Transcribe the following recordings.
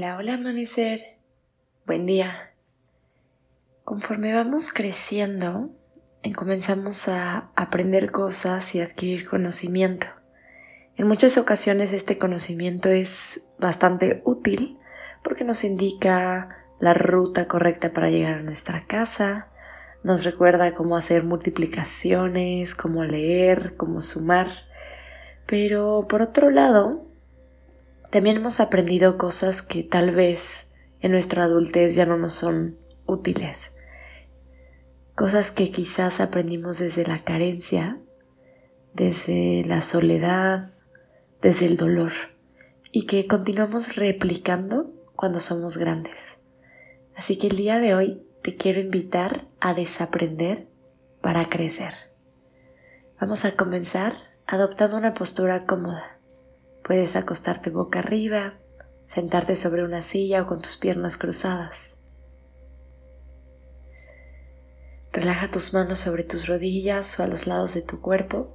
Hola, hola amanecer. Buen día. Conforme vamos creciendo, comenzamos a aprender cosas y adquirir conocimiento. En muchas ocasiones este conocimiento es bastante útil porque nos indica la ruta correcta para llegar a nuestra casa, nos recuerda cómo hacer multiplicaciones, cómo leer, cómo sumar. Pero por otro lado, también hemos aprendido cosas que tal vez en nuestra adultez ya no nos son útiles. Cosas que quizás aprendimos desde la carencia, desde la soledad, desde el dolor y que continuamos replicando cuando somos grandes. Así que el día de hoy te quiero invitar a desaprender para crecer. Vamos a comenzar adoptando una postura cómoda. Puedes acostarte boca arriba, sentarte sobre una silla o con tus piernas cruzadas. Relaja tus manos sobre tus rodillas o a los lados de tu cuerpo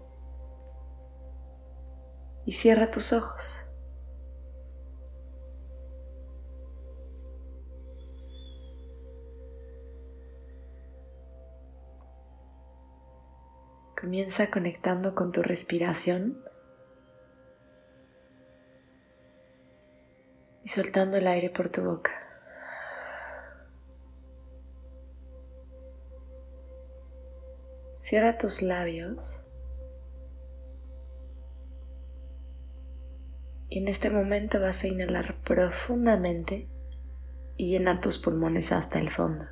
y cierra tus ojos. Comienza conectando con tu respiración soltando el aire por tu boca. Cierra tus labios y en este momento vas a inhalar profundamente y llenar tus pulmones hasta el fondo.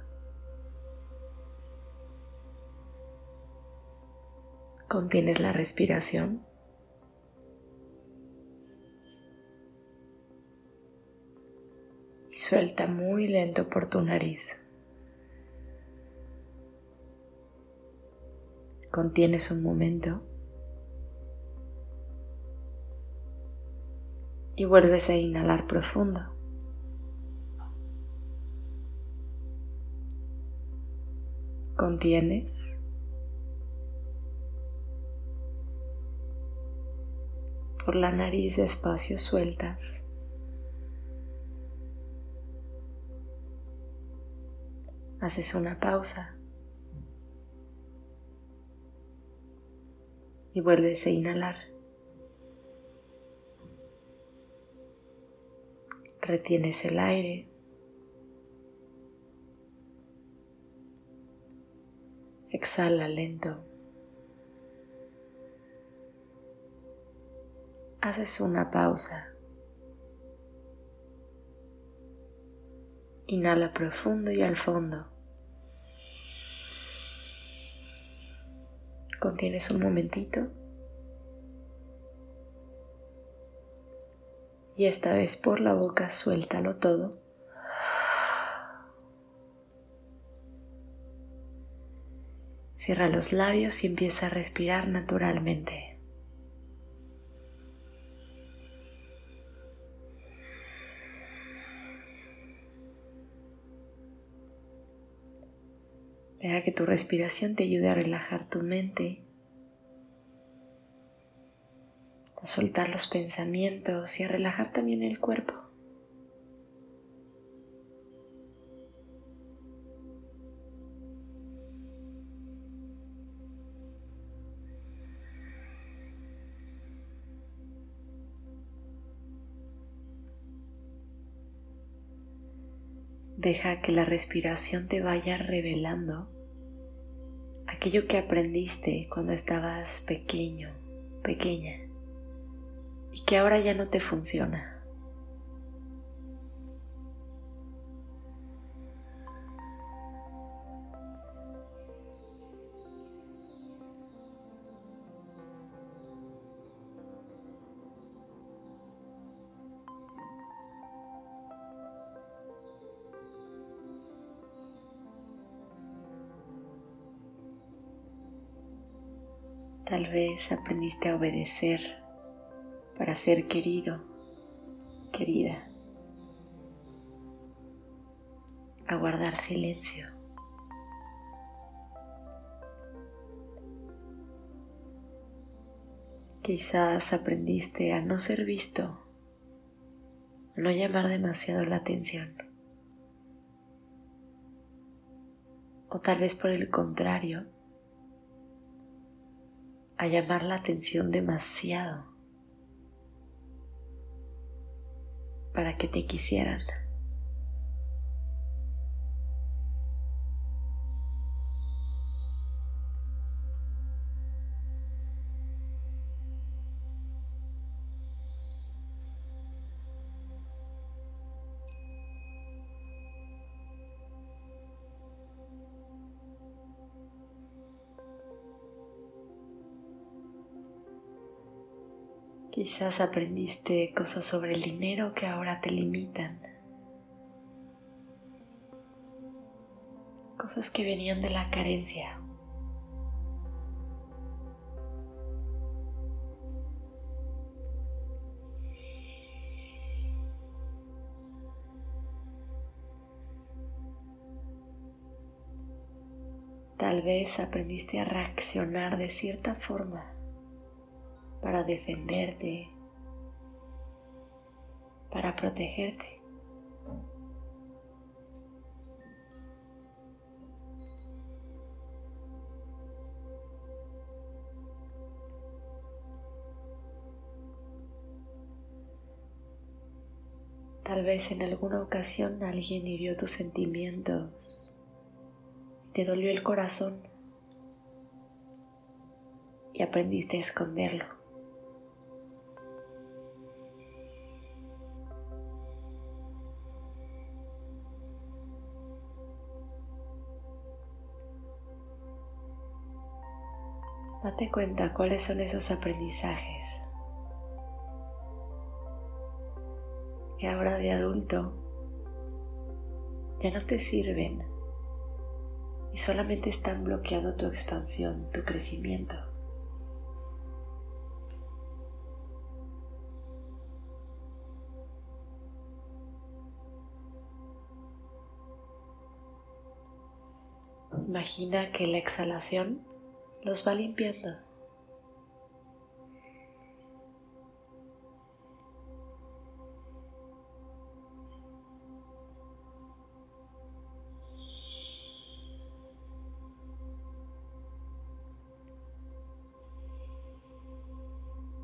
Contienes la respiración. Y suelta muy lento por tu nariz. Contienes un momento. Y vuelves a inhalar profundo. Contienes. por la nariz despacio sueltas. Haces una pausa y vuelves a inhalar. Retienes el aire. Exhala lento. haces una pausa. Inhala profundo y al fondo. Contienes un momentito. Y esta vez por la boca suéltalo todo. Cierra los labios y empieza a respirar naturalmente. Deja que tu respiración te ayude a relajar tu mente, a soltar los pensamientos y a relajar también el cuerpo. Deja que la respiración te vaya revelando aquello que aprendiste cuando estabas pequeño, pequeña, y que ahora ya no te funciona. Tal vez aprendiste a obedecer para ser querido, querida, a guardar silencio. Quizás aprendiste a no ser visto, no llamar demasiado la atención. O tal vez por el contrario, a llamar la atención demasiado para que te quisieran. Quizás aprendiste cosas sobre el dinero que ahora te limitan. Cosas que venían de la carencia. Tal vez aprendiste a reaccionar de cierta forma para defenderte, para protegerte. Tal vez en alguna ocasión alguien hirió tus sentimientos, te dolió el corazón y aprendiste a esconderlo. Date cuenta cuáles son esos aprendizajes que ahora de adulto ya no te sirven y solamente están bloqueando tu expansión, tu crecimiento. Imagina que la exhalación los va limpiando.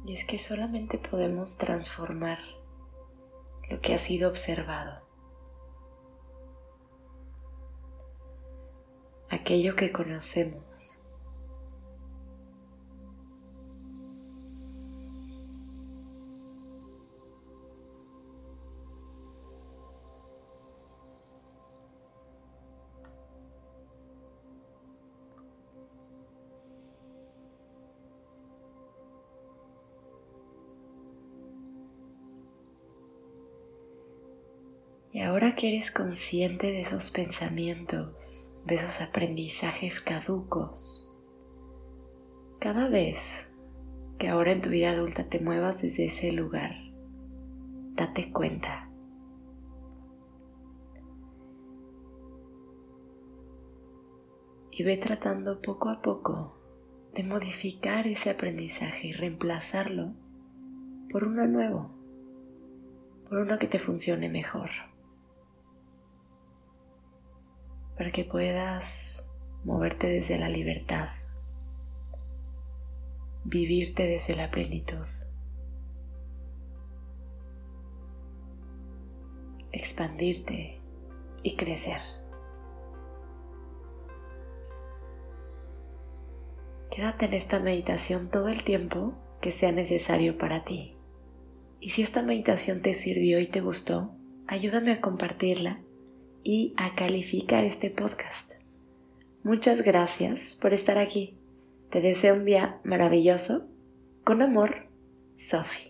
Y es que solamente podemos transformar lo que ha sido observado. Aquello que conocemos. Y ahora que eres consciente de esos pensamientos, de esos aprendizajes caducos, cada vez que ahora en tu vida adulta te muevas desde ese lugar, date cuenta. Y ve tratando poco a poco de modificar ese aprendizaje y reemplazarlo por uno nuevo, por uno que te funcione mejor. Para que puedas moverte desde la libertad, vivirte desde la plenitud, expandirte y crecer. Quédate en esta meditación todo el tiempo que sea necesario para ti. Y si esta meditación te sirvió y te gustó, ayúdame a compartirla y a calificar este podcast. Muchas gracias por estar aquí. Te deseo un día maravilloso. Con amor, Sophie.